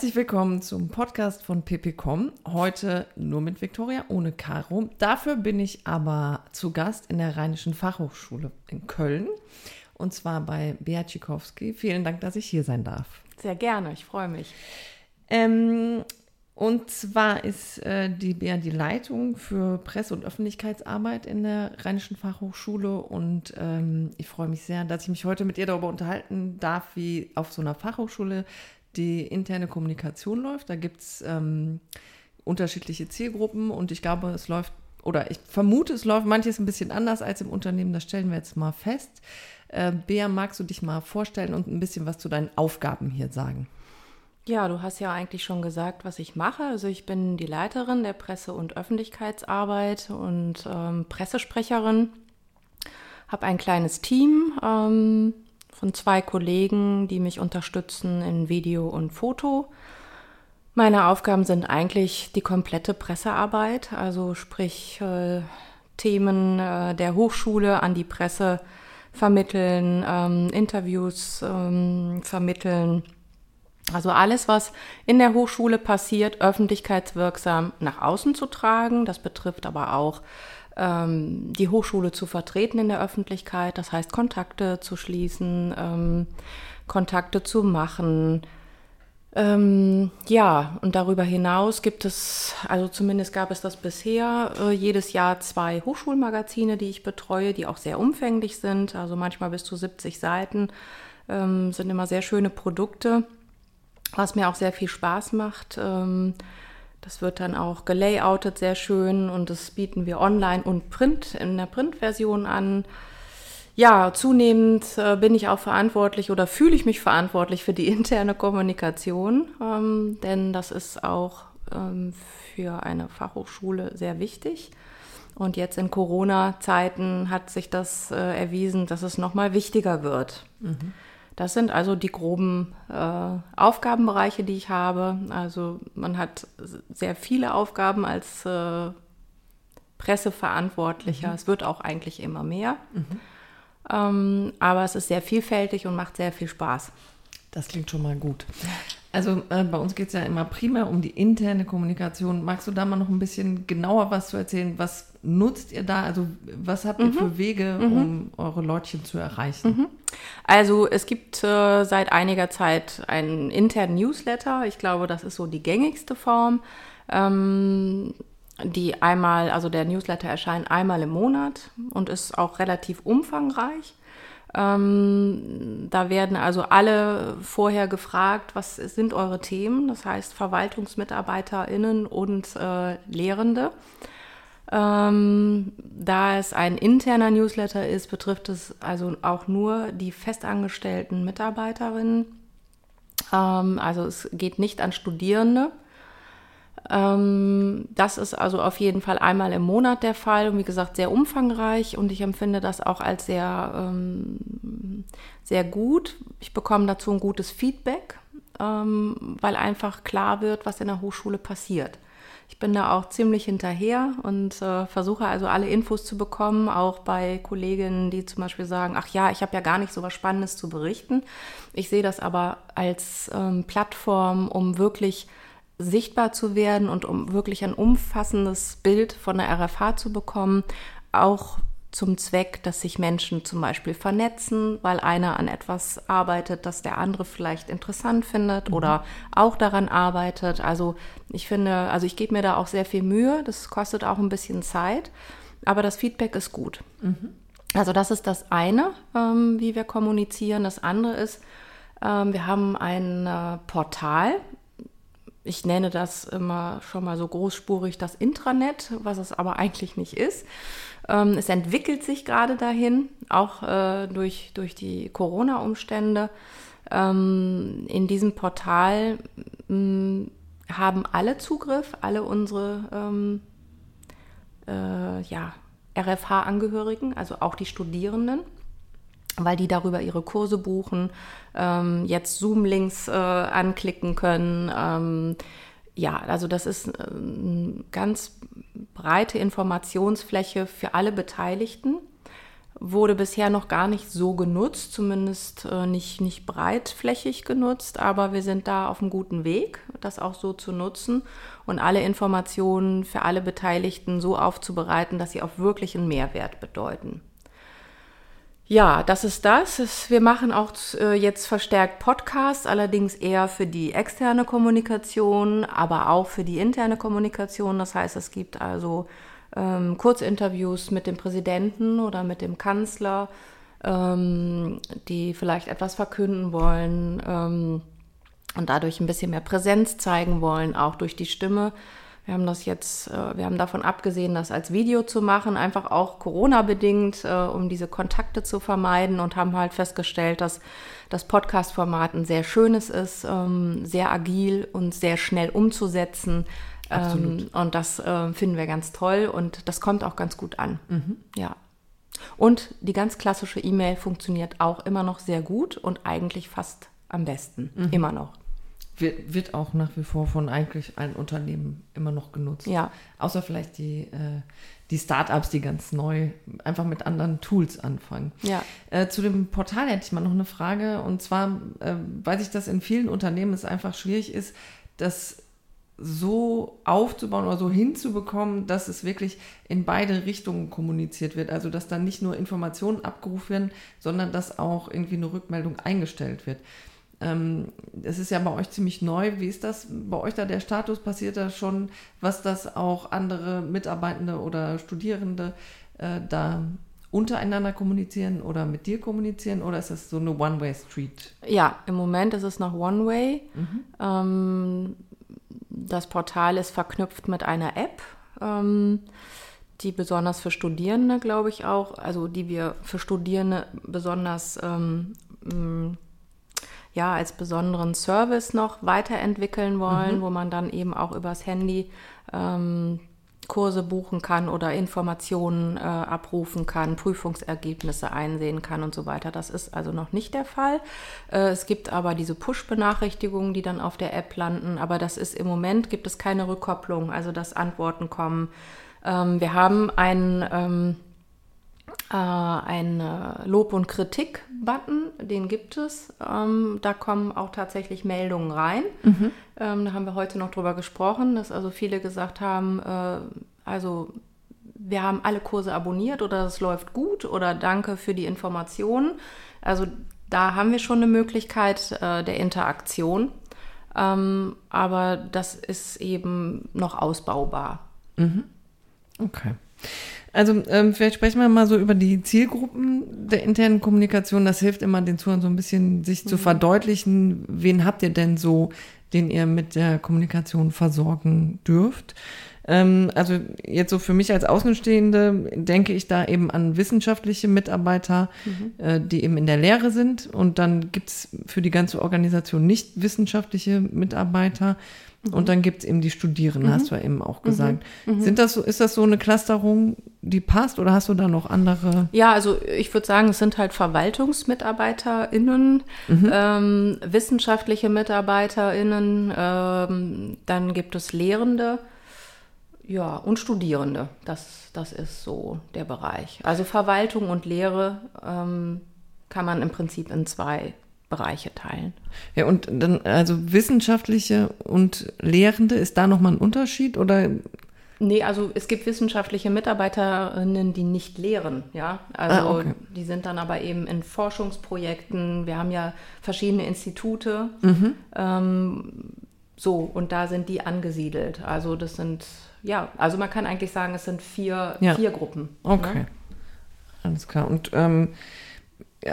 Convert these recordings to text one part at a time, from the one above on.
Herzlich willkommen zum Podcast von ppcom. Heute nur mit Viktoria, ohne Caro. Dafür bin ich aber zu Gast in der Rheinischen Fachhochschule in Köln. Und zwar bei Bea Tschikowski. Vielen Dank, dass ich hier sein darf. Sehr gerne, ich freue mich. Ähm, und zwar ist äh, die BR die Leitung für Presse- und Öffentlichkeitsarbeit in der Rheinischen Fachhochschule. Und ähm, ich freue mich sehr, dass ich mich heute mit ihr darüber unterhalten darf, wie auf so einer Fachhochschule die interne Kommunikation läuft. Da gibt es ähm, unterschiedliche Zielgruppen und ich glaube, es läuft, oder ich vermute, es läuft manches ein bisschen anders als im Unternehmen. Das stellen wir jetzt mal fest. Äh, Bea, magst du dich mal vorstellen und ein bisschen was zu deinen Aufgaben hier sagen? Ja, du hast ja eigentlich schon gesagt, was ich mache. Also ich bin die Leiterin der Presse- und Öffentlichkeitsarbeit und ähm, Pressesprecherin. Habe ein kleines Team ähm, von zwei Kollegen, die mich unterstützen in Video und Foto. Meine Aufgaben sind eigentlich die komplette Pressearbeit, also sprich äh, Themen äh, der Hochschule an die Presse vermitteln, ähm, Interviews ähm, vermitteln also alles, was in der Hochschule passiert, öffentlichkeitswirksam nach außen zu tragen. Das betrifft aber auch ähm, die Hochschule zu vertreten in der Öffentlichkeit. Das heißt, Kontakte zu schließen, ähm, Kontakte zu machen. Ähm, ja, und darüber hinaus gibt es, also zumindest gab es das bisher, äh, jedes Jahr zwei Hochschulmagazine, die ich betreue, die auch sehr umfänglich sind. Also manchmal bis zu 70 Seiten ähm, sind immer sehr schöne Produkte was mir auch sehr viel Spaß macht. Ähm, das wird dann auch gelayoutet sehr schön und das bieten wir online und print in der Printversion an. Ja, zunehmend äh, bin ich auch verantwortlich oder fühle ich mich verantwortlich für die interne Kommunikation, ähm, denn das ist auch ähm, für eine Fachhochschule sehr wichtig. Und jetzt in Corona-Zeiten hat sich das äh, erwiesen, dass es nochmal wichtiger wird. Mhm. Das sind also die groben äh, Aufgabenbereiche, die ich habe. Also man hat sehr viele Aufgaben als äh, Presseverantwortlicher. Mhm. Es wird auch eigentlich immer mehr. Mhm. Ähm, aber es ist sehr vielfältig und macht sehr viel Spaß. Das klingt schon mal gut. Also äh, bei uns geht es ja immer primär um die interne Kommunikation. Magst du da mal noch ein bisschen genauer was zu erzählen? Was nutzt ihr da? Also was habt ihr mhm. für Wege, mhm. um eure Leutchen zu erreichen? Mhm. Also es gibt äh, seit einiger Zeit einen internen Newsletter. Ich glaube, das ist so die gängigste Form. Ähm, die einmal, also der Newsletter erscheint einmal im Monat und ist auch relativ umfangreich. Ähm, da werden also alle vorher gefragt, was sind eure Themen, das heißt VerwaltungsmitarbeiterInnen und äh, Lehrende. Ähm, da es ein interner Newsletter ist, betrifft es also auch nur die festangestellten Mitarbeiterinnen. Ähm, also es geht nicht an Studierende. Ähm, das ist also auf jeden Fall einmal im Monat der Fall und wie gesagt sehr umfangreich und ich empfinde das auch als sehr, ähm, sehr gut. Ich bekomme dazu ein gutes Feedback, ähm, weil einfach klar wird, was in der Hochschule passiert. Ich bin da auch ziemlich hinterher und äh, versuche also alle Infos zu bekommen, auch bei Kolleginnen, die zum Beispiel sagen, ach ja, ich habe ja gar nicht so was Spannendes zu berichten. Ich sehe das aber als Plattform, um wirklich sichtbar zu werden und um wirklich ein umfassendes Bild von der RFH zu bekommen, auch zum Zweck, dass sich Menschen zum Beispiel vernetzen, weil einer an etwas arbeitet, das der andere vielleicht interessant findet mhm. oder auch daran arbeitet. Also ich finde, also ich gebe mir da auch sehr viel Mühe, das kostet auch ein bisschen Zeit, aber das Feedback ist gut. Mhm. Also das ist das eine, ähm, wie wir kommunizieren. Das andere ist, ähm, wir haben ein äh, Portal, ich nenne das immer schon mal so großspurig das Intranet, was es aber eigentlich nicht ist. Ähm, es entwickelt sich gerade dahin, auch äh, durch, durch die Corona-Umstände. Ähm, in diesem Portal mh, haben alle Zugriff, alle unsere ähm, äh, ja, RFH-Angehörigen, also auch die Studierenden weil die darüber ihre Kurse buchen, ähm, jetzt Zoom-Links äh, anklicken können. Ähm, ja, also das ist eine ganz breite Informationsfläche für alle Beteiligten, wurde bisher noch gar nicht so genutzt, zumindest äh, nicht, nicht breitflächig genutzt, aber wir sind da auf einem guten Weg, das auch so zu nutzen und alle Informationen für alle Beteiligten so aufzubereiten, dass sie auch wirklich einen Mehrwert bedeuten. Ja, das ist das. Wir machen auch äh, jetzt verstärkt Podcasts, allerdings eher für die externe Kommunikation, aber auch für die interne Kommunikation. Das heißt, es gibt also ähm, Kurzinterviews mit dem Präsidenten oder mit dem Kanzler, ähm, die vielleicht etwas verkünden wollen ähm, und dadurch ein bisschen mehr Präsenz zeigen wollen, auch durch die Stimme. Wir haben das jetzt, äh, wir haben davon abgesehen, das als Video zu machen, einfach auch Corona-bedingt, äh, um diese Kontakte zu vermeiden und haben halt festgestellt, dass das Podcast-Format ein sehr schönes ist, ähm, sehr agil und sehr schnell umzusetzen. Ähm, und das äh, finden wir ganz toll und das kommt auch ganz gut an. Mhm. Ja. Und die ganz klassische E-Mail funktioniert auch immer noch sehr gut und eigentlich fast am besten. Mhm. Immer noch. Wird, wird auch nach wie vor von eigentlich allen Unternehmen immer noch genutzt. Ja. Außer vielleicht die, äh, die Startups, die ganz neu einfach mit anderen Tools anfangen. Ja. Äh, zu dem Portal hätte ich mal noch eine Frage. Und zwar äh, weiß ich, dass in vielen Unternehmen es einfach schwierig ist, dass so aufzubauen oder so hinzubekommen, dass es wirklich in beide Richtungen kommuniziert wird. Also dass dann nicht nur Informationen abgerufen werden, sondern dass auch irgendwie eine Rückmeldung eingestellt wird. Ähm, es ist ja bei euch ziemlich neu. Wie ist das bei euch da der Status? Passiert da schon, was das auch andere Mitarbeitende oder Studierende äh, da untereinander kommunizieren oder mit dir kommunizieren oder ist das so eine One-Way-Street? Ja, im Moment ist es noch One-Way. Mhm. Ähm, das Portal ist verknüpft mit einer App, ähm, die besonders für Studierende, glaube ich, auch, also die wir für Studierende besonders ähm, ja, als besonderen Service noch weiterentwickeln wollen, mhm. wo man dann eben auch übers Handy ähm, Kurse buchen kann oder Informationen äh, abrufen kann, Prüfungsergebnisse einsehen kann und so weiter. Das ist also noch nicht der Fall. Äh, es gibt aber diese Push-Benachrichtigungen, die dann auf der App landen, aber das ist im Moment gibt es keine Rückkopplung, also dass Antworten kommen. Ähm, wir haben einen ähm, äh, ein Lob- und Kritik-Button, den gibt es. Ähm, da kommen auch tatsächlich Meldungen rein. Mhm. Ähm, da haben wir heute noch drüber gesprochen, dass also viele gesagt haben, äh, also wir haben alle Kurse abonniert oder es läuft gut oder danke für die Informationen. Also da haben wir schon eine Möglichkeit äh, der Interaktion. Ähm, aber das ist eben noch ausbaubar. Mhm. Okay. Also ähm, vielleicht sprechen wir mal so über die Zielgruppen der internen Kommunikation. Das hilft immer den Zuhörern so ein bisschen, sich mhm. zu verdeutlichen, wen habt ihr denn so, den ihr mit der Kommunikation versorgen dürft. Ähm, also jetzt so für mich als Außenstehende denke ich da eben an wissenschaftliche Mitarbeiter, mhm. äh, die eben in der Lehre sind. Und dann gibt's für die ganze Organisation nicht wissenschaftliche Mitarbeiter. Mhm. Und dann gibt es eben die Studierenden, mhm. hast du ja eben auch gesagt. Mhm. mhm. Sind das so, ist das so eine Clusterung, die passt oder hast du da noch andere? Ja, also ich würde sagen, es sind halt VerwaltungsmitarbeiterInnen, mhm. ähm, wissenschaftliche MitarbeiterInnen, ähm, dann gibt es Lehrende. Ja, und Studierende, das, das ist so der Bereich. Also Verwaltung und Lehre ähm, kann man im Prinzip in zwei Bereiche teilen. Ja, und dann, also wissenschaftliche und Lehrende, ist da nochmal ein Unterschied oder? Nee, also es gibt wissenschaftliche Mitarbeiterinnen, die nicht lehren, ja. Also ah, okay. die sind dann aber eben in Forschungsprojekten. Wir haben ja verschiedene Institute. Mhm. Ähm, so, und da sind die angesiedelt. Also das sind, ja, also man kann eigentlich sagen, es sind vier, ja. vier Gruppen. Ne? Okay. Ne? Alles klar. Und ähm,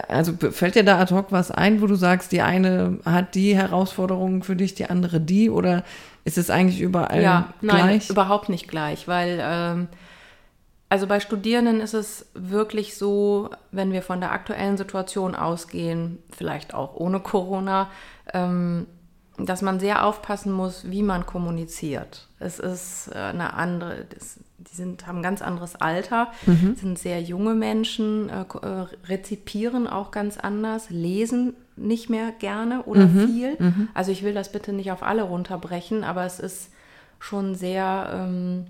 also fällt dir da ad hoc was ein, wo du sagst, die eine hat die Herausforderungen für dich, die andere die? Oder ist es eigentlich überall ja, gleich? Nein, überhaupt nicht gleich, weil ähm, also bei Studierenden ist es wirklich so, wenn wir von der aktuellen Situation ausgehen, vielleicht auch ohne Corona, ähm, dass man sehr aufpassen muss, wie man kommuniziert. Es ist äh, eine andere, das, die sind, haben ein ganz anderes Alter, mhm. sind sehr junge Menschen, äh, äh, rezipieren auch ganz anders, lesen nicht mehr gerne oder mhm. viel. Mhm. Also ich will das bitte nicht auf alle runterbrechen, aber es ist schon sehr, ähm,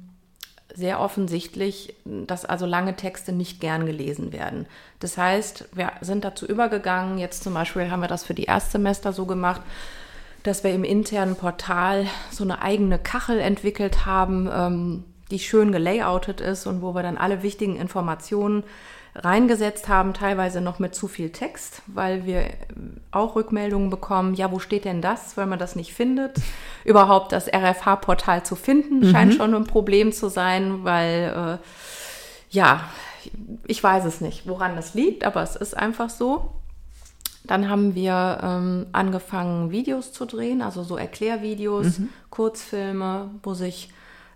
sehr offensichtlich, dass also lange Texte nicht gern gelesen werden. Das heißt, wir sind dazu übergegangen, jetzt zum Beispiel haben wir das für die Erstsemester so gemacht, dass wir im internen Portal so eine eigene Kachel entwickelt haben, ähm, die schön gelayoutet ist und wo wir dann alle wichtigen Informationen reingesetzt haben, teilweise noch mit zu viel Text, weil wir auch Rückmeldungen bekommen, ja, wo steht denn das, weil man das nicht findet. Überhaupt das RFH-Portal zu finden, mhm. scheint schon ein Problem zu sein, weil, äh, ja, ich weiß es nicht, woran das liegt, aber es ist einfach so. Dann haben wir ähm, angefangen, Videos zu drehen, also so Erklärvideos, mhm. Kurzfilme, wo sich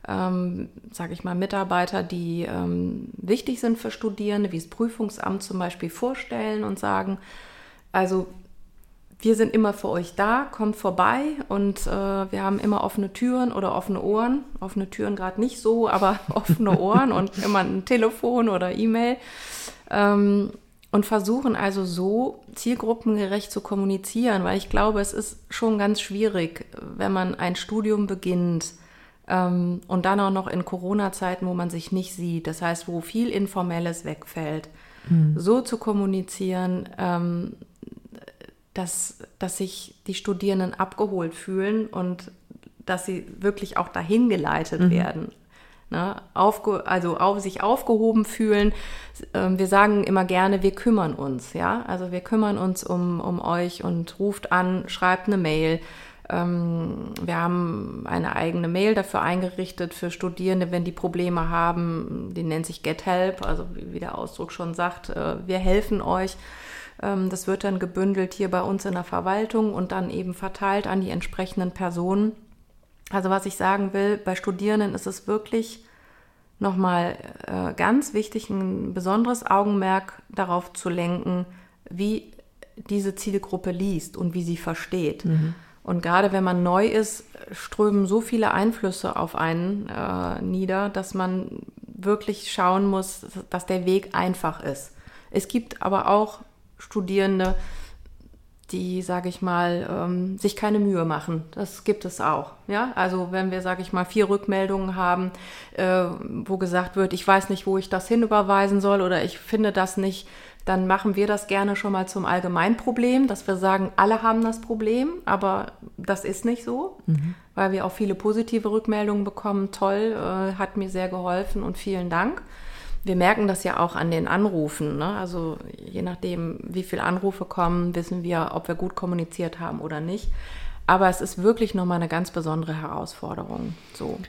ähm, sage ich mal, Mitarbeiter, die ähm, wichtig sind für Studierende, wie das Prüfungsamt zum Beispiel, vorstellen und sagen, also wir sind immer für euch da, kommt vorbei und äh, wir haben immer offene Türen oder offene Ohren. Offene Türen gerade nicht so, aber offene Ohren und immer ein Telefon oder E-Mail. Ähm, und versuchen also so zielgruppengerecht zu kommunizieren, weil ich glaube, es ist schon ganz schwierig, wenn man ein Studium beginnt ähm, und dann auch noch in Corona-Zeiten, wo man sich nicht sieht, das heißt, wo viel Informelles wegfällt, mhm. so zu kommunizieren, ähm, dass, dass sich die Studierenden abgeholt fühlen und dass sie wirklich auch dahin geleitet mhm. werden. Ne, aufge, also auf, sich aufgehoben fühlen. Ähm, wir sagen immer gerne, wir kümmern uns, ja. Also wir kümmern uns um, um euch und ruft an, schreibt eine Mail, ähm, wir haben eine eigene Mail dafür eingerichtet für Studierende, wenn die Probleme haben. Die nennt sich Get Help, also wie der Ausdruck schon sagt, äh, wir helfen euch. Ähm, das wird dann gebündelt hier bei uns in der Verwaltung und dann eben verteilt an die entsprechenden Personen. Also was ich sagen will, bei Studierenden ist es wirklich nochmal äh, ganz wichtig, ein besonderes Augenmerk darauf zu lenken, wie diese Zielgruppe liest und wie sie versteht. Mhm. Und gerade wenn man neu ist, strömen so viele Einflüsse auf einen äh, nieder, dass man wirklich schauen muss, dass der Weg einfach ist. Es gibt aber auch Studierende, die, sage ich mal, ähm, sich keine Mühe machen. Das gibt es auch. Ja, also wenn wir, sage ich mal, vier Rückmeldungen haben, äh, wo gesagt wird, ich weiß nicht, wo ich das hinüberweisen soll oder ich finde das nicht, dann machen wir das gerne schon mal zum Allgemeinproblem, dass wir sagen, alle haben das Problem, aber das ist nicht so, mhm. weil wir auch viele positive Rückmeldungen bekommen. Toll, äh, hat mir sehr geholfen und vielen Dank. Wir merken das ja auch an den Anrufen. Ne? Also je nachdem, wie viele Anrufe kommen, wissen wir, ob wir gut kommuniziert haben oder nicht. Aber es ist wirklich nochmal eine ganz besondere Herausforderung. So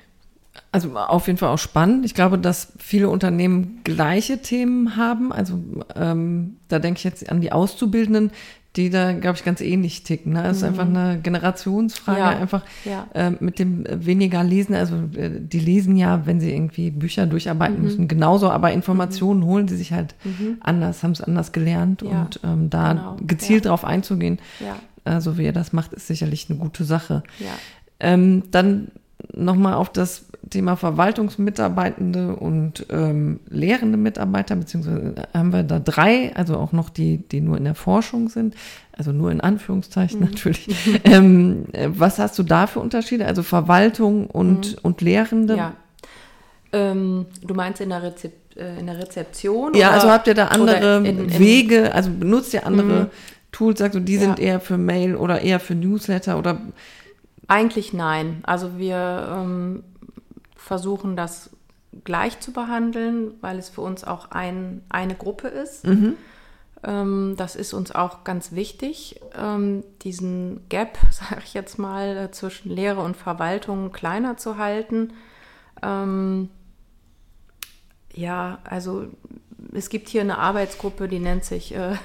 also auf jeden Fall auch spannend. Ich glaube, dass viele Unternehmen gleiche Themen haben. Also ähm, da denke ich jetzt an die Auszubildenden, die da, glaube ich, ganz ähnlich ticken. Ne? Das ist mhm. einfach eine Generationsfrage, ja. einfach ja. Äh, mit dem weniger Lesen. Also äh, die lesen ja, wenn sie irgendwie Bücher durcharbeiten mhm. müssen, genauso, aber Informationen mhm. holen sie sich halt mhm. anders, haben es anders gelernt ja. und ähm, da genau. gezielt drauf einzugehen, äh, so wie er das macht, ist sicherlich eine gute Sache. Ähm, dann nochmal auf das Thema Verwaltungsmitarbeitende und ähm, lehrende Mitarbeiter, beziehungsweise haben wir da drei, also auch noch die, die nur in der Forschung sind, also nur in Anführungszeichen mhm. natürlich. ähm, was hast du da für Unterschiede? Also Verwaltung und, mhm. und Lehrende? Ja. Ähm, du meinst in der, Rezep äh, in der Rezeption? Ja, oder, also habt ihr da andere in, in, Wege, also benutzt ihr andere mhm. Tools, sagst du, die ja. sind eher für Mail oder eher für Newsletter oder eigentlich nein. Also wir ähm, versuchen das gleich zu behandeln, weil es für uns auch ein, eine Gruppe ist. Mhm. Ähm, das ist uns auch ganz wichtig, ähm, diesen Gap, sage ich jetzt mal, äh, zwischen Lehre und Verwaltung kleiner zu halten. Ähm, ja, also es gibt hier eine Arbeitsgruppe, die nennt sich äh,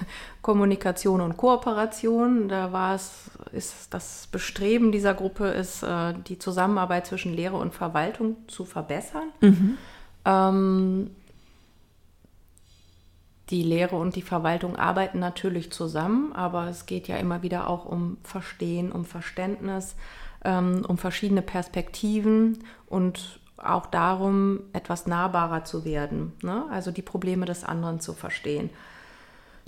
Kommunikation und Kooperation. Da war es, ist das Bestreben dieser Gruppe ist, äh, die Zusammenarbeit zwischen Lehre und Verwaltung zu verbessern. Mhm. Ähm, die Lehre und die Verwaltung arbeiten natürlich zusammen, aber es geht ja immer wieder auch um Verstehen, um Verständnis, ähm, um verschiedene Perspektiven und auch darum, etwas nahbarer zu werden, ne? also die Probleme des anderen zu verstehen.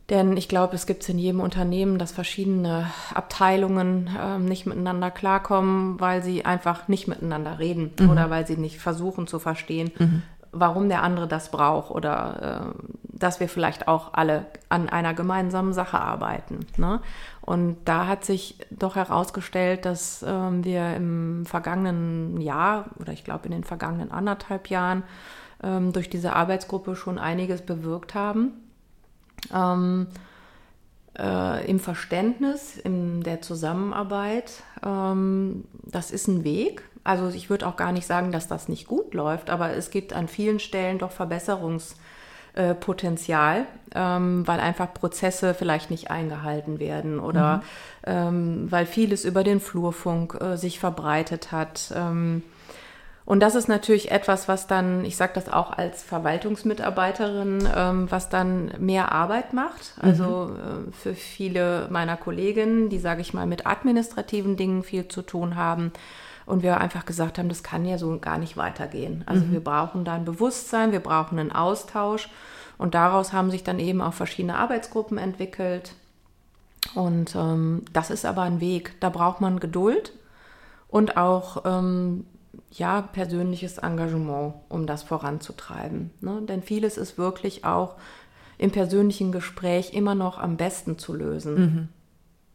Denn ich glaube, es gibt es in jedem Unternehmen, dass verschiedene Abteilungen ähm, nicht miteinander klarkommen, weil sie einfach nicht miteinander reden mhm. oder weil sie nicht versuchen zu verstehen, mhm. warum der andere das braucht oder äh, dass wir vielleicht auch alle an einer gemeinsamen Sache arbeiten. Ne? Und da hat sich doch herausgestellt, dass ähm, wir im vergangenen Jahr oder ich glaube in den vergangenen anderthalb Jahren ähm, durch diese Arbeitsgruppe schon einiges bewirkt haben ähm, äh, im Verständnis, in der Zusammenarbeit. Ähm, das ist ein Weg. Also ich würde auch gar nicht sagen, dass das nicht gut läuft, aber es gibt an vielen Stellen doch Verbesserungspotenzial, ähm, weil einfach Prozesse vielleicht nicht eingehalten werden oder mhm. ähm, weil vieles über den Flurfunk äh, sich verbreitet hat. Ähm, und das ist natürlich etwas, was dann, ich sage das auch als Verwaltungsmitarbeiterin, ähm, was dann mehr Arbeit macht. Also mhm. äh, für viele meiner Kolleginnen, die, sage ich mal, mit administrativen Dingen viel zu tun haben. Und wir einfach gesagt haben, das kann ja so gar nicht weitergehen. Also mhm. wir brauchen da ein Bewusstsein, wir brauchen einen Austausch. Und daraus haben sich dann eben auch verschiedene Arbeitsgruppen entwickelt. Und ähm, das ist aber ein Weg. Da braucht man Geduld und auch ähm, ja, persönliches Engagement, um das voranzutreiben. Ne? Denn vieles ist wirklich auch im persönlichen Gespräch immer noch am besten zu lösen.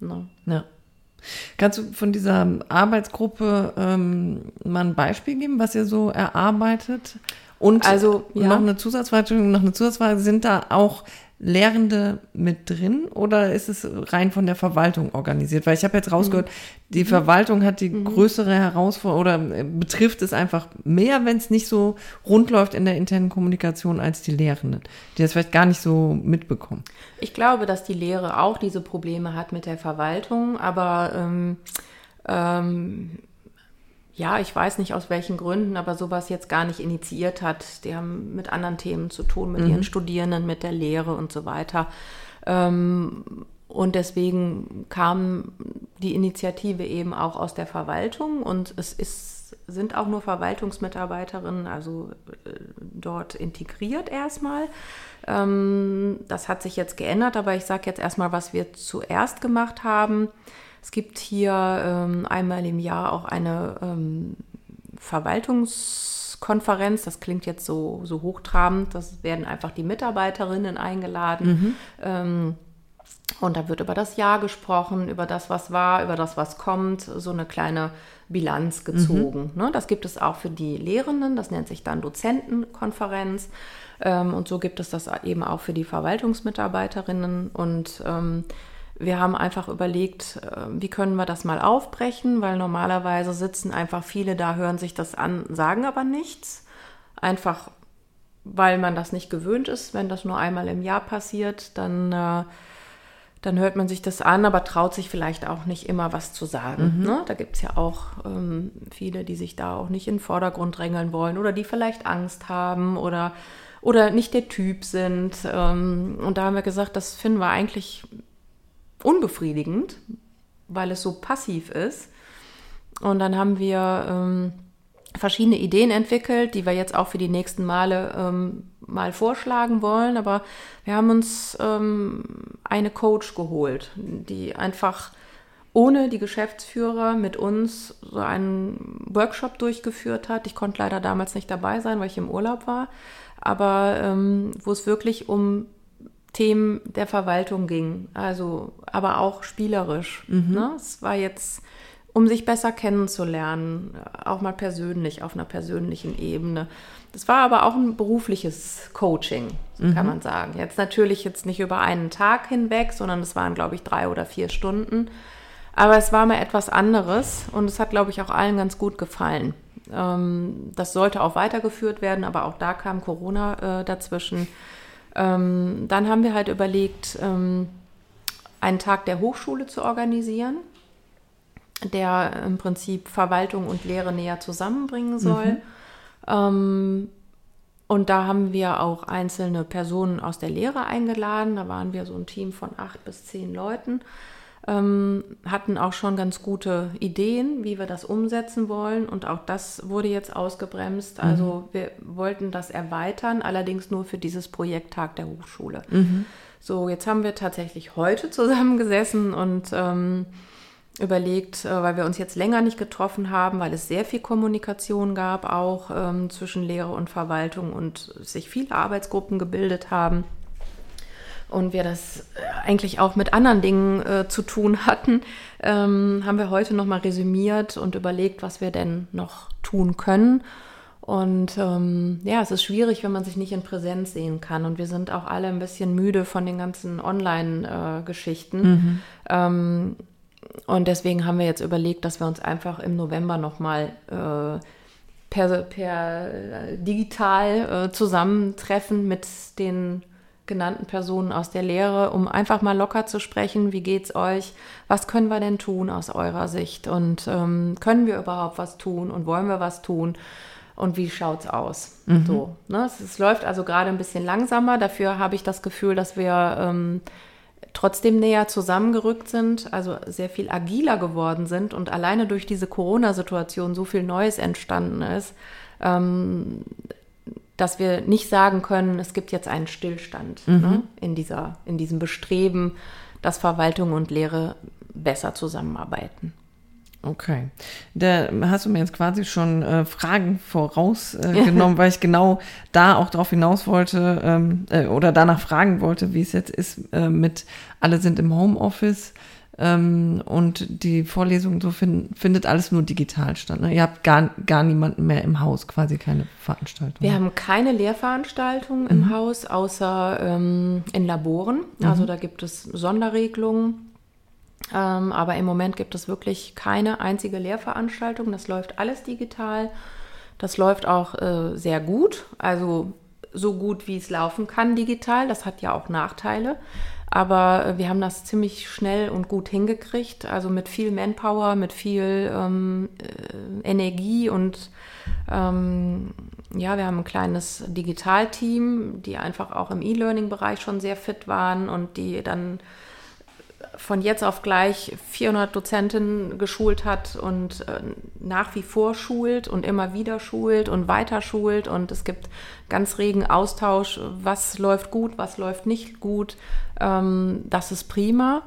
Mhm. Ne? Ja. Kannst du von dieser Arbeitsgruppe ähm, mal ein Beispiel geben, was ihr so erarbeitet? Und also, ja. noch eine Zusatzfrage, noch eine Zusatzfrage, sind da auch Lehrende mit drin oder ist es rein von der Verwaltung organisiert? Weil ich habe jetzt rausgehört, die mhm. Verwaltung hat die mhm. größere Herausforderung oder äh, betrifft es einfach mehr, wenn es nicht so rund läuft in der internen Kommunikation als die Lehrenden, die das vielleicht gar nicht so mitbekommen. Ich glaube, dass die Lehre auch diese Probleme hat mit der Verwaltung, aber ähm, ähm, ja, ich weiß nicht aus welchen Gründen, aber sowas jetzt gar nicht initiiert hat. Die haben mit anderen Themen zu tun, mit mhm. ihren Studierenden, mit der Lehre und so weiter. Ähm, und deswegen kam die Initiative eben auch aus der Verwaltung und es ist, sind auch nur Verwaltungsmitarbeiterinnen, also äh, dort integriert erstmal. Ähm, das hat sich jetzt geändert, aber ich sage jetzt erstmal, was wir zuerst gemacht haben. Es gibt hier ähm, einmal im Jahr auch eine ähm, Verwaltungskonferenz. Das klingt jetzt so, so hochtrabend. Das werden einfach die Mitarbeiterinnen eingeladen. Mhm. Ähm, und da wird über das Jahr gesprochen, über das, was war, über das, was kommt, so eine kleine Bilanz gezogen. Mhm. Das gibt es auch für die Lehrenden, das nennt sich dann Dozentenkonferenz. Ähm, und so gibt es das eben auch für die Verwaltungsmitarbeiterinnen. Und ähm, wir haben einfach überlegt, äh, wie können wir das mal aufbrechen, weil normalerweise sitzen einfach viele da, hören sich das an, sagen aber nichts. Einfach weil man das nicht gewöhnt ist, wenn das nur einmal im Jahr passiert, dann, äh, dann hört man sich das an, aber traut sich vielleicht auch nicht immer was zu sagen. Mhm. Ne? Da gibt es ja auch ähm, viele, die sich da auch nicht in den Vordergrund drängeln wollen oder die vielleicht Angst haben oder, oder nicht der Typ sind. Ähm, und da haben wir gesagt, das finden wir eigentlich unbefriedigend, weil es so passiv ist. Und dann haben wir ähm, verschiedene Ideen entwickelt, die wir jetzt auch für die nächsten Male ähm, mal vorschlagen wollen. Aber wir haben uns ähm, eine Coach geholt, die einfach ohne die Geschäftsführer mit uns so einen Workshop durchgeführt hat. Ich konnte leider damals nicht dabei sein, weil ich im Urlaub war. Aber ähm, wo es wirklich um Themen der Verwaltung ging, also aber auch spielerisch. Mhm. Ne? Es war jetzt, um sich besser kennenzulernen, auch mal persönlich, auf einer persönlichen Ebene. Das war aber auch ein berufliches Coaching, mhm. kann man sagen. Jetzt natürlich jetzt nicht über einen Tag hinweg, sondern es waren, glaube ich, drei oder vier Stunden. Aber es war mal etwas anderes und es hat, glaube ich, auch allen ganz gut gefallen. Ähm, das sollte auch weitergeführt werden, aber auch da kam Corona äh, dazwischen. Ähm, dann haben wir halt überlegt, ähm, einen Tag der Hochschule zu organisieren, der im Prinzip Verwaltung und Lehre näher zusammenbringen soll. Mhm. Ähm, und da haben wir auch einzelne Personen aus der Lehre eingeladen. Da waren wir so ein Team von acht bis zehn Leuten ähm, hatten auch schon ganz gute Ideen, wie wir das umsetzen wollen. Und auch das wurde jetzt ausgebremst. Mhm. Also wir wollten das erweitern, allerdings nur für dieses Projekt Tag der Hochschule. Mhm. So, jetzt haben wir tatsächlich heute zusammengesessen und ähm, überlegt, äh, weil wir uns jetzt länger nicht getroffen haben, weil es sehr viel Kommunikation gab, auch ähm, zwischen Lehre und Verwaltung und sich viele Arbeitsgruppen gebildet haben. Und wir das äh, eigentlich auch mit anderen Dingen äh, zu tun hatten, ähm, haben wir heute nochmal resümiert und überlegt, was wir denn noch tun können. Und ähm, ja, es ist schwierig, wenn man sich nicht in Präsenz sehen kann. Und wir sind auch alle ein bisschen müde von den ganzen Online-Geschichten. Äh, mhm. ähm, und deswegen haben wir jetzt überlegt, dass wir uns einfach im November nochmal äh, per, per äh, digital äh, zusammentreffen mit den genannten Personen aus der Lehre, um einfach mal locker zu sprechen. Wie geht's euch? Was können wir denn tun aus eurer Sicht? Und ähm, können wir überhaupt was tun? Und wollen wir was tun? Und wie schaut's aus? Mhm. So, ne? es, es, läuft also gerade ein bisschen langsamer. Dafür habe ich das Gefühl, dass wir ähm, trotzdem näher zusammengerückt sind, also sehr viel agiler geworden sind und alleine durch diese Corona-Situation so viel Neues entstanden ist, ähm, dass wir nicht sagen können, es gibt jetzt einen Stillstand mhm. ne, in, dieser, in diesem Bestreben, dass Verwaltung und Lehre besser zusammenarbeiten. Okay. Da hast du mir jetzt quasi schon äh, Fragen vorausgenommen, äh, weil ich genau da auch darauf hinaus wollte ähm, äh, oder danach fragen wollte, wie es jetzt ist äh, mit alle sind im Homeoffice ähm, und die Vorlesung so find, findet alles nur digital statt. Ne? Ihr habt gar, gar niemanden mehr im Haus, quasi keine Veranstaltung. Wir haben keine Lehrveranstaltungen mhm. im Haus, außer ähm, in Laboren. Also mhm. da gibt es Sonderregelungen ähm, aber im Moment gibt es wirklich keine einzige Lehrveranstaltung. Das läuft alles digital. Das läuft auch äh, sehr gut. Also so gut, wie es laufen kann digital. Das hat ja auch Nachteile. Aber äh, wir haben das ziemlich schnell und gut hingekriegt. Also mit viel Manpower, mit viel ähm, äh, Energie und ähm, ja, wir haben ein kleines Digitalteam, die einfach auch im E-Learning-Bereich schon sehr fit waren und die dann von jetzt auf gleich 400 Dozentinnen geschult hat und äh, nach wie vor schult und immer wieder schult und weiter schult und es gibt ganz regen Austausch, was läuft gut, was läuft nicht gut. Ähm, das ist prima.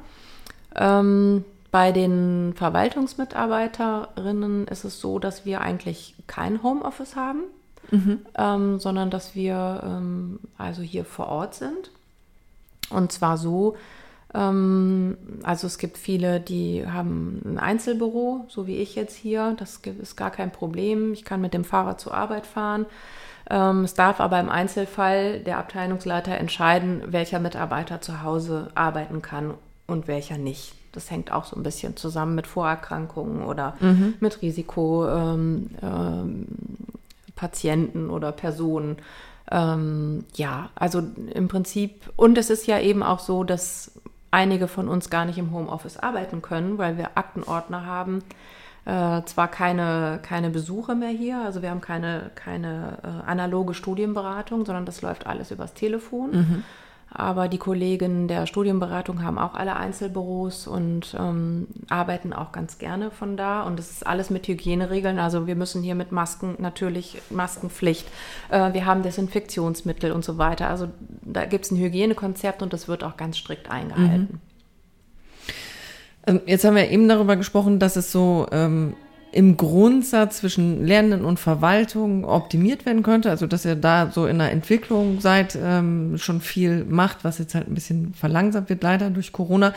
Ähm, bei den Verwaltungsmitarbeiterinnen ist es so, dass wir eigentlich kein Homeoffice haben, mhm. ähm, sondern dass wir ähm, also hier vor Ort sind. Und zwar so, ähm, also es gibt viele, die haben ein Einzelbüro, so wie ich jetzt hier. Das ist gar kein Problem. Ich kann mit dem Fahrrad zur Arbeit fahren. Ähm, es darf aber im Einzelfall der Abteilungsleiter entscheiden, welcher Mitarbeiter zu Hause arbeiten kann und welcher nicht. Das hängt auch so ein bisschen zusammen mit Vorerkrankungen oder mhm. mit Risikopatienten ähm, ähm, oder Personen. Ähm, ja, also im Prinzip, und es ist ja eben auch so, dass einige von uns gar nicht im Homeoffice arbeiten können, weil wir Aktenordner haben. Äh, zwar keine, keine Besuche mehr hier, also wir haben keine, keine äh, analoge Studienberatung, sondern das läuft alles übers Telefon. Mhm. Aber die Kollegen der Studienberatung haben auch alle Einzelbüros und ähm, arbeiten auch ganz gerne von da. Und es ist alles mit Hygieneregeln. Also wir müssen hier mit Masken natürlich Maskenpflicht. Äh, wir haben Desinfektionsmittel und so weiter. Also da gibt es ein Hygienekonzept und das wird auch ganz strikt eingehalten. Mhm. Jetzt haben wir eben darüber gesprochen, dass es so ähm, im Grundsatz zwischen Lernenden und Verwaltung optimiert werden könnte. Also dass ihr da so in der Entwicklung seid, ähm, schon viel macht, was jetzt halt ein bisschen verlangsamt wird, leider durch Corona.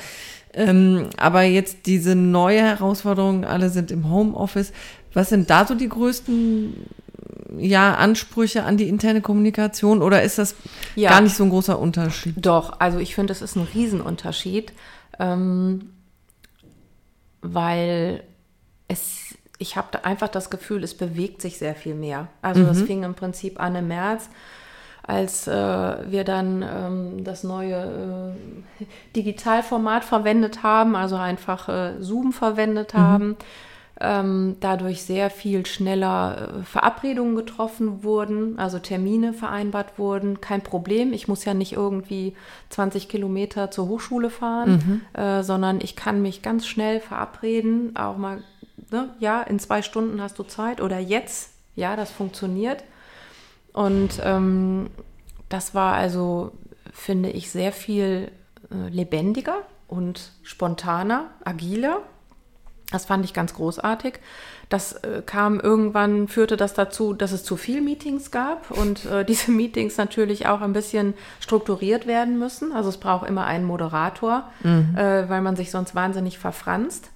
Ähm, aber jetzt diese neue Herausforderung, alle sind im Homeoffice. Was sind da so die größten ja, Ansprüche an die interne Kommunikation oder ist das ja. gar nicht so ein großer Unterschied? Doch, also ich finde, es ist ein Riesenunterschied, ähm, weil es ich habe einfach das Gefühl, es bewegt sich sehr viel mehr. Also es mhm. fing im Prinzip an im März, als äh, wir dann ähm, das neue äh, Digitalformat verwendet haben, also einfach äh, Zoom verwendet mhm. haben. Ähm, dadurch sehr viel schneller äh, Verabredungen getroffen wurden, also Termine vereinbart wurden. Kein Problem, ich muss ja nicht irgendwie 20 Kilometer zur Hochschule fahren, mhm. äh, sondern ich kann mich ganz schnell verabreden, auch mal ne, ja, in zwei Stunden hast du Zeit oder jetzt, ja, das funktioniert. Und ähm, das war also finde ich, sehr viel äh, lebendiger und spontaner, agiler. Das fand ich ganz großartig. Das äh, kam irgendwann, führte das dazu, dass es zu viel Meetings gab und äh, diese Meetings natürlich auch ein bisschen strukturiert werden müssen. Also es braucht immer einen Moderator, mhm. äh, weil man sich sonst wahnsinnig verfranst.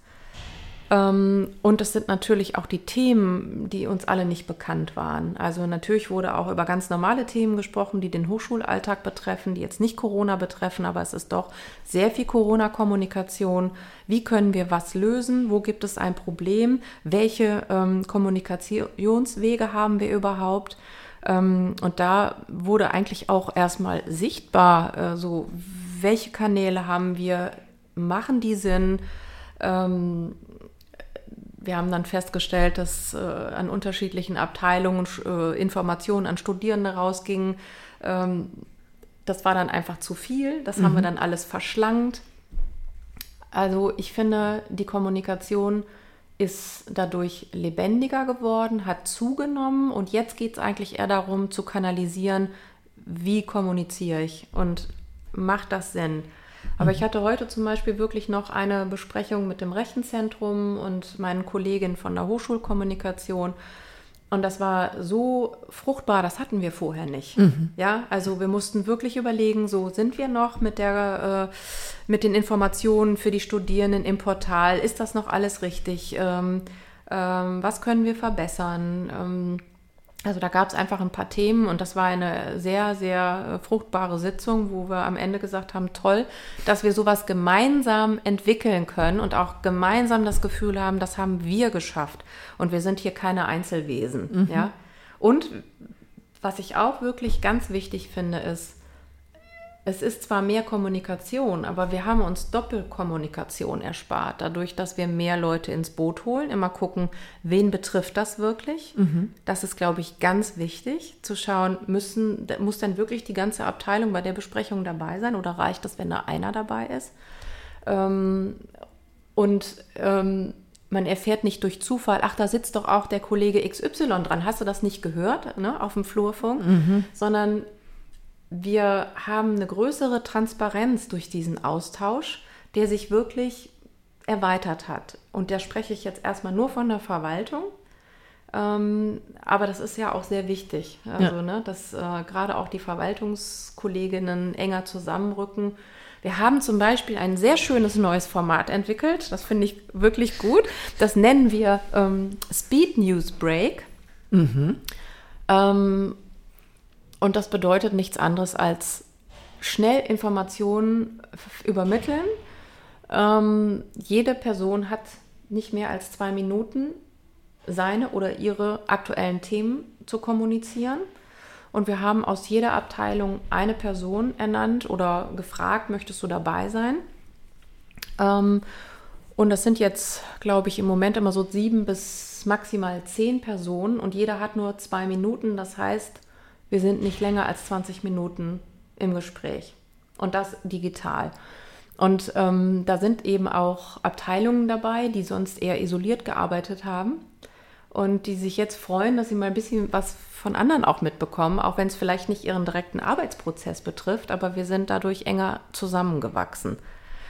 Ähm, und es sind natürlich auch die Themen, die uns alle nicht bekannt waren. Also natürlich wurde auch über ganz normale Themen gesprochen, die den Hochschulalltag betreffen, die jetzt nicht Corona betreffen, aber es ist doch sehr viel Corona-Kommunikation. Wie können wir was lösen? Wo gibt es ein Problem? Welche ähm, Kommunikationswege haben wir überhaupt? Ähm, und da wurde eigentlich auch erstmal sichtbar, äh, so welche Kanäle haben wir, machen die Sinn? Ähm, wir haben dann festgestellt, dass äh, an unterschiedlichen Abteilungen äh, Informationen an Studierende rausgingen. Ähm, das war dann einfach zu viel. Das mhm. haben wir mhm. dann alles verschlankt. Also ich finde, die Kommunikation ist dadurch lebendiger geworden, hat zugenommen und jetzt geht es eigentlich eher darum zu kanalisieren, wie kommuniziere ich und macht das Sinn? Aber ich hatte heute zum Beispiel wirklich noch eine Besprechung mit dem Rechenzentrum und meinen Kolleginnen von der Hochschulkommunikation. Und das war so fruchtbar, das hatten wir vorher nicht. Mhm. Ja, also wir mussten wirklich überlegen, so sind wir noch mit der, äh, mit den Informationen für die Studierenden im Portal, ist das noch alles richtig? Ähm, ähm, was können wir verbessern? Ähm, also da gab es einfach ein paar Themen und das war eine sehr, sehr äh, fruchtbare Sitzung, wo wir am Ende gesagt haben, toll, dass wir sowas gemeinsam entwickeln können und auch gemeinsam das Gefühl haben, das haben wir geschafft und wir sind hier keine Einzelwesen. Mhm. Ja? Und was ich auch wirklich ganz wichtig finde, ist, es ist zwar mehr Kommunikation, aber wir haben uns Doppelkommunikation erspart, dadurch, dass wir mehr Leute ins Boot holen, immer gucken, wen betrifft das wirklich. Mhm. Das ist, glaube ich, ganz wichtig, zu schauen, müssen, muss denn wirklich die ganze Abteilung bei der Besprechung dabei sein oder reicht es, wenn da einer dabei ist? Ähm, und ähm, man erfährt nicht durch Zufall, ach, da sitzt doch auch der Kollege XY dran. Hast du das nicht gehört, ne, auf dem Flurfunk? Mhm. Sondern wir haben eine größere Transparenz durch diesen Austausch, der sich wirklich erweitert hat. Und da spreche ich jetzt erstmal nur von der Verwaltung. Ähm, aber das ist ja auch sehr wichtig, also, ja. ne, dass äh, gerade auch die Verwaltungskolleginnen enger zusammenrücken. Wir haben zum Beispiel ein sehr schönes neues Format entwickelt. Das finde ich wirklich gut. Das nennen wir ähm, Speed News Break. Mhm. Ähm, und das bedeutet nichts anderes als schnell Informationen übermitteln. Ähm, jede Person hat nicht mehr als zwei Minuten, seine oder ihre aktuellen Themen zu kommunizieren. Und wir haben aus jeder Abteilung eine Person ernannt oder gefragt, möchtest du dabei sein? Ähm, und das sind jetzt, glaube ich, im Moment immer so sieben bis maximal zehn Personen und jeder hat nur zwei Minuten. Das heißt, wir sind nicht länger als 20 Minuten im Gespräch und das digital. Und ähm, da sind eben auch Abteilungen dabei, die sonst eher isoliert gearbeitet haben und die sich jetzt freuen, dass sie mal ein bisschen was von anderen auch mitbekommen, auch wenn es vielleicht nicht ihren direkten Arbeitsprozess betrifft, aber wir sind dadurch enger zusammengewachsen.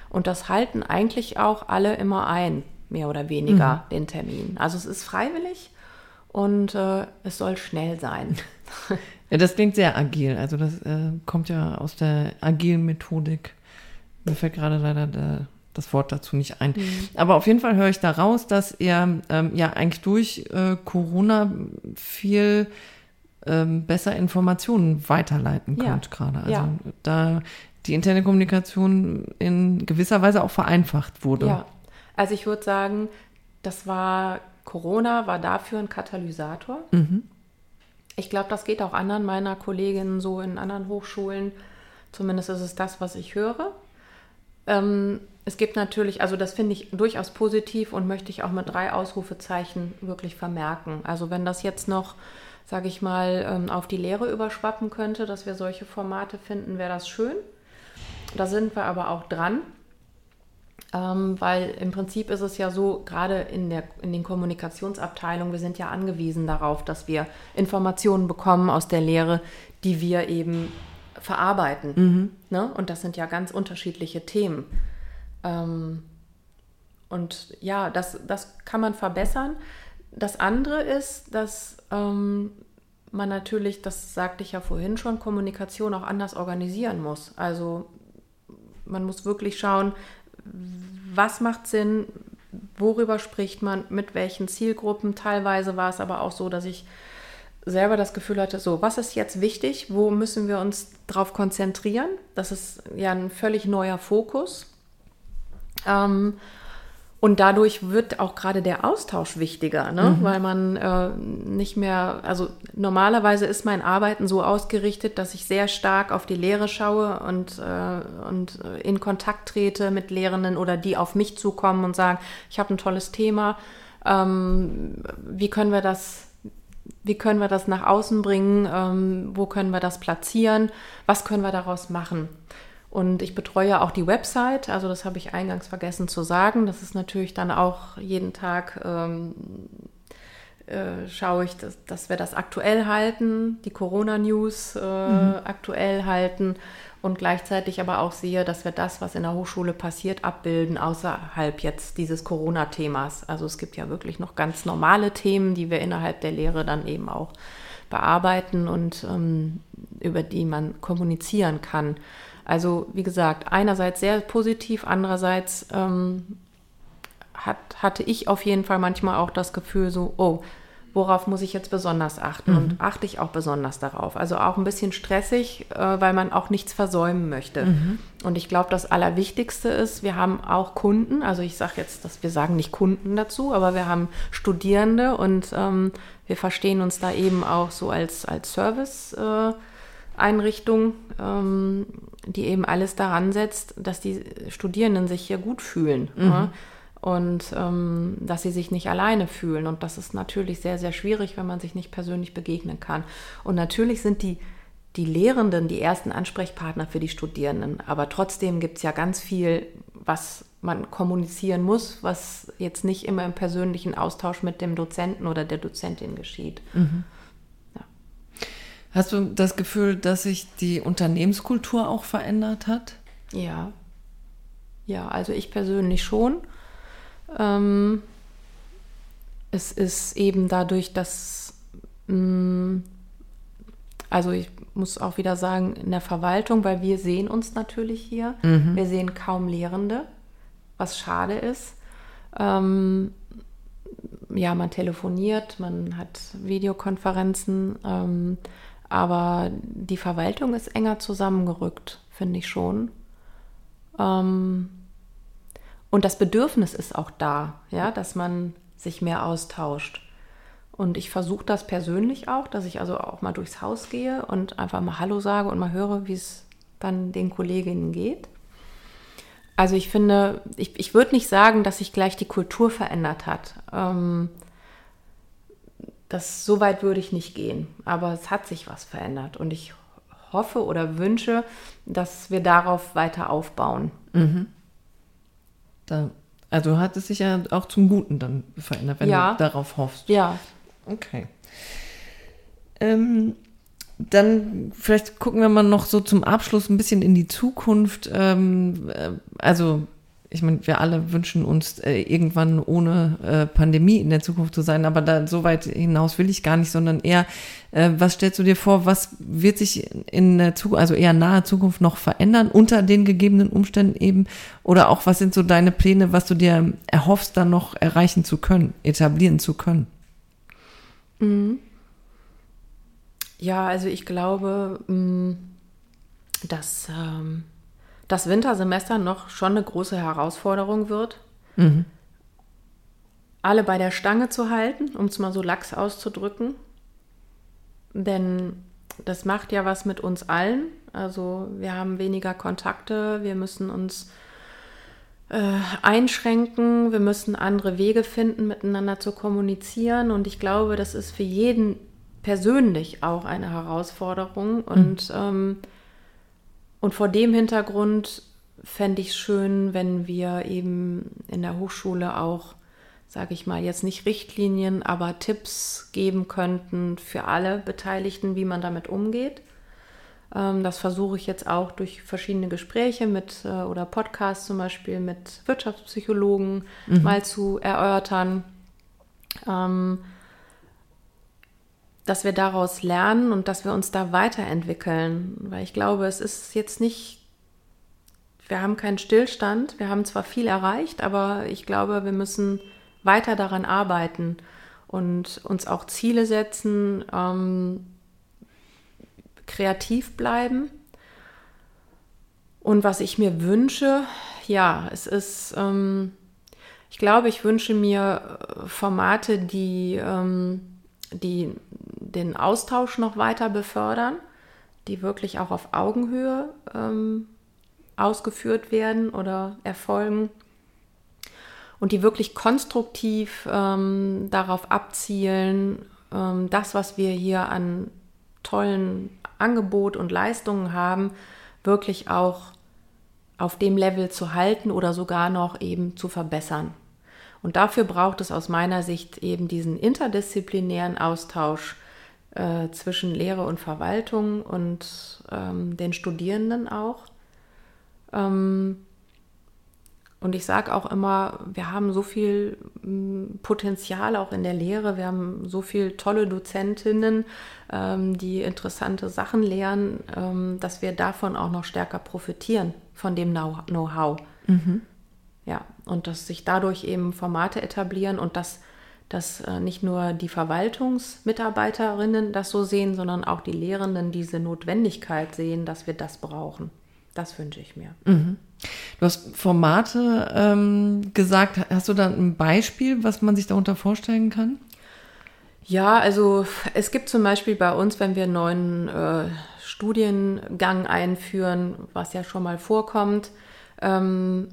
Und das halten eigentlich auch alle immer ein, mehr oder weniger, mhm. den Termin. Also es ist freiwillig und äh, es soll schnell sein. Ja, das klingt sehr agil. Also das äh, kommt ja aus der agilen Methodik. Mir fällt gerade leider der, das Wort dazu nicht ein. Mhm. Aber auf jeden Fall höre ich da raus, dass ihr ähm, ja eigentlich durch äh, Corona viel ähm, besser Informationen weiterleiten könnt ja. gerade. Also ja. da die interne Kommunikation in gewisser Weise auch vereinfacht wurde. Ja, also ich würde sagen, das war Corona war dafür ein Katalysator. Mhm. Ich glaube, das geht auch anderen meiner Kolleginnen so in anderen Hochschulen. Zumindest ist es das, was ich höre. Ähm, es gibt natürlich, also das finde ich durchaus positiv und möchte ich auch mit drei Ausrufezeichen wirklich vermerken. Also wenn das jetzt noch, sage ich mal, ähm, auf die Lehre überschwappen könnte, dass wir solche Formate finden, wäre das schön. Da sind wir aber auch dran. Ähm, weil im Prinzip ist es ja so, gerade in, der, in den Kommunikationsabteilungen, wir sind ja angewiesen darauf, dass wir Informationen bekommen aus der Lehre, die wir eben verarbeiten. Mhm. Ne? Und das sind ja ganz unterschiedliche Themen. Ähm, und ja, das, das kann man verbessern. Das andere ist, dass ähm, man natürlich, das sagte ich ja vorhin schon, Kommunikation auch anders organisieren muss. Also man muss wirklich schauen, was macht Sinn, worüber spricht man, mit welchen Zielgruppen. Teilweise war es aber auch so, dass ich selber das Gefühl hatte, so, was ist jetzt wichtig, wo müssen wir uns darauf konzentrieren? Das ist ja ein völlig neuer Fokus. Ähm, und dadurch wird auch gerade der Austausch wichtiger, ne? Mhm. weil man äh, nicht mehr, also normalerweise ist mein Arbeiten so ausgerichtet, dass ich sehr stark auf die Lehre schaue und, äh, und in Kontakt trete mit Lehrenden oder die auf mich zukommen und sagen, ich habe ein tolles Thema, ähm, wie können wir das wie können wir das nach außen bringen, ähm, wo können wir das platzieren, was können wir daraus machen. Und ich betreue auch die Website, also das habe ich eingangs vergessen zu sagen. Das ist natürlich dann auch jeden Tag, ähm, äh, schaue ich, dass, dass, wir das aktuell halten, die Corona-News äh, mhm. aktuell halten und gleichzeitig aber auch sehe, dass wir das, was in der Hochschule passiert, abbilden, außerhalb jetzt dieses Corona-Themas. Also es gibt ja wirklich noch ganz normale Themen, die wir innerhalb der Lehre dann eben auch bearbeiten und ähm, über die man kommunizieren kann. Also wie gesagt, einerseits sehr positiv, andererseits ähm, hat, hatte ich auf jeden Fall manchmal auch das Gefühl so, oh, worauf muss ich jetzt besonders achten? Mhm. Und achte ich auch besonders darauf. Also auch ein bisschen stressig, äh, weil man auch nichts versäumen möchte. Mhm. Und ich glaube, das Allerwichtigste ist, wir haben auch Kunden, also ich sage jetzt, dass wir sagen nicht Kunden dazu, aber wir haben Studierende und ähm, wir verstehen uns da eben auch so als, als Service. Äh, Einrichtung, ähm, die eben alles daran setzt, dass die Studierenden sich hier gut fühlen. Mhm. Ja? Und ähm, dass sie sich nicht alleine fühlen. Und das ist natürlich sehr, sehr schwierig, wenn man sich nicht persönlich begegnen kann. Und natürlich sind die, die Lehrenden die ersten Ansprechpartner für die Studierenden. Aber trotzdem gibt es ja ganz viel, was man kommunizieren muss, was jetzt nicht immer im persönlichen Austausch mit dem Dozenten oder der Dozentin geschieht. Mhm. Hast du das Gefühl, dass sich die Unternehmenskultur auch verändert hat? Ja. Ja, also ich persönlich schon. Ähm, es ist eben dadurch, dass, mh, mm, also ich muss auch wieder sagen, in der Verwaltung, weil wir sehen uns natürlich hier. Mhm. Wir sehen kaum Lehrende, was schade ist. Ähm, ja, man telefoniert, man hat Videokonferenzen. Ähm, aber die Verwaltung ist enger zusammengerückt, finde ich schon. Ähm, und das Bedürfnis ist auch da, ja, dass man sich mehr austauscht. Und ich versuche das persönlich auch, dass ich also auch mal durchs Haus gehe und einfach mal Hallo sage und mal höre, wie es dann den Kolleginnen geht. Also ich finde, ich, ich würde nicht sagen, dass sich gleich die Kultur verändert hat. Ähm, das so weit würde ich nicht gehen, aber es hat sich was verändert und ich hoffe oder wünsche, dass wir darauf weiter aufbauen. Mhm. Da, also hat es sich ja auch zum Guten dann verändert, wenn ja. du darauf hoffst. Ja. Okay. Ähm, dann vielleicht gucken wir mal noch so zum Abschluss ein bisschen in die Zukunft. Ähm, äh, also ich meine, wir alle wünschen uns äh, irgendwann ohne äh, Pandemie in der Zukunft zu sein, aber da so weit hinaus will ich gar nicht, sondern eher, äh, was stellst du dir vor, was wird sich in der Zukunft, also eher nahe Zukunft noch verändern unter den gegebenen Umständen eben? Oder auch, was sind so deine Pläne, was du dir erhoffst, dann noch erreichen zu können, etablieren zu können? Mhm. Ja, also ich glaube, mm, dass ähm das Wintersemester noch schon eine große Herausforderung wird. Mhm. Alle bei der Stange zu halten, um es mal so lax auszudrücken. Denn das macht ja was mit uns allen. Also wir haben weniger Kontakte, wir müssen uns äh, einschränken, wir müssen andere Wege finden, miteinander zu kommunizieren. Und ich glaube, das ist für jeden persönlich auch eine Herausforderung. Und mhm. ähm, und vor dem Hintergrund fände ich es schön, wenn wir eben in der Hochschule auch, sage ich mal, jetzt nicht Richtlinien, aber Tipps geben könnten für alle Beteiligten, wie man damit umgeht. Ähm, das versuche ich jetzt auch durch verschiedene Gespräche mit äh, oder Podcasts zum Beispiel mit Wirtschaftspsychologen mhm. mal zu erörtern. Ähm, dass wir daraus lernen und dass wir uns da weiterentwickeln. Weil ich glaube, es ist jetzt nicht, wir haben keinen Stillstand, wir haben zwar viel erreicht, aber ich glaube, wir müssen weiter daran arbeiten und uns auch Ziele setzen, ähm, kreativ bleiben. Und was ich mir wünsche, ja, es ist, ähm, ich glaube, ich wünsche mir Formate, die, ähm, die den Austausch noch weiter befördern, die wirklich auch auf Augenhöhe ähm, ausgeführt werden oder erfolgen und die wirklich konstruktiv ähm, darauf abzielen, ähm, das, was wir hier an tollen Angebot und Leistungen haben, wirklich auch auf dem Level zu halten oder sogar noch eben zu verbessern. Und dafür braucht es aus meiner Sicht eben diesen interdisziplinären Austausch äh, zwischen Lehre und Verwaltung und ähm, den Studierenden auch. Ähm, und ich sage auch immer, wir haben so viel hm, Potenzial auch in der Lehre, wir haben so viele tolle Dozentinnen, ähm, die interessante Sachen lehren, ähm, dass wir davon auch noch stärker profitieren, von dem Know-how. Mhm. Ja, und dass sich dadurch eben Formate etablieren und dass, dass äh, nicht nur die Verwaltungsmitarbeiterinnen das so sehen, sondern auch die Lehrenden diese Notwendigkeit sehen, dass wir das brauchen. Das wünsche ich mir. Mhm. Du hast Formate ähm, gesagt. Hast du da ein Beispiel, was man sich darunter vorstellen kann? Ja, also es gibt zum Beispiel bei uns, wenn wir einen neuen äh, Studiengang einführen, was ja schon mal vorkommt, ähm,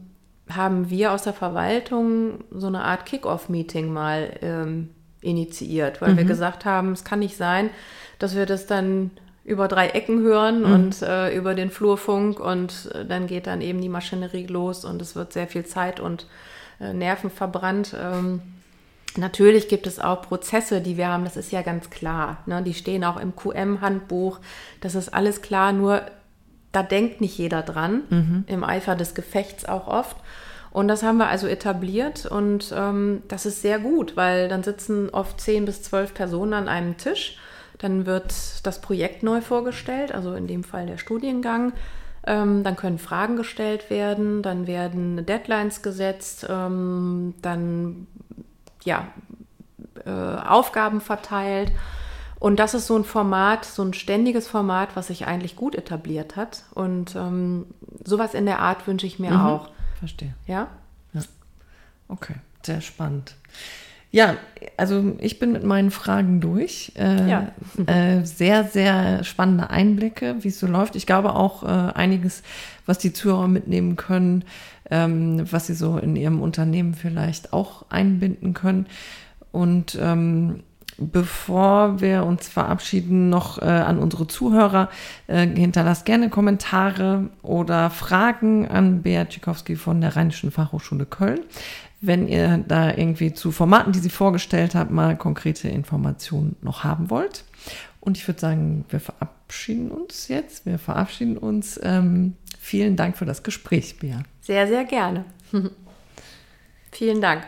haben wir aus der Verwaltung so eine Art Kick-off-Meeting mal ähm, initiiert, weil mhm. wir gesagt haben, es kann nicht sein, dass wir das dann über drei Ecken hören mhm. und äh, über den Flurfunk und äh, dann geht dann eben die Maschinerie los und es wird sehr viel Zeit und äh, Nerven verbrannt. Ähm, natürlich gibt es auch Prozesse, die wir haben, das ist ja ganz klar. Ne? Die stehen auch im QM-Handbuch, das ist alles klar, nur da denkt nicht jeder dran, mhm. im Eifer des Gefechts auch oft. Und das haben wir also etabliert und ähm, das ist sehr gut, weil dann sitzen oft zehn bis zwölf Personen an einem Tisch dann wird das Projekt neu vorgestellt, also in dem Fall der Studiengang. Ähm, dann können Fragen gestellt werden, dann werden Deadlines gesetzt, ähm, dann ja, äh, Aufgaben verteilt. Und das ist so ein Format, so ein ständiges Format, was sich eigentlich gut etabliert hat. Und ähm, sowas in der Art wünsche ich mir mhm, auch. Verstehe. Ja? ja? Okay, sehr spannend. Ja, also ich bin mit meinen Fragen durch. Äh, ja. äh, sehr, sehr spannende Einblicke, wie es so läuft. Ich glaube auch äh, einiges, was die Zuhörer mitnehmen können, ähm, was sie so in ihrem Unternehmen vielleicht auch einbinden können. Und ähm, bevor wir uns verabschieden, noch äh, an unsere Zuhörer, äh, hinterlasst gerne Kommentare oder Fragen an Beat Tschikowski von der Rheinischen Fachhochschule Köln wenn ihr da irgendwie zu Formaten, die sie vorgestellt hat, mal konkrete Informationen noch haben wollt. Und ich würde sagen, wir verabschieden uns jetzt. Wir verabschieden uns. Ähm, vielen Dank für das Gespräch, Bea. Sehr, sehr gerne. Vielen Dank.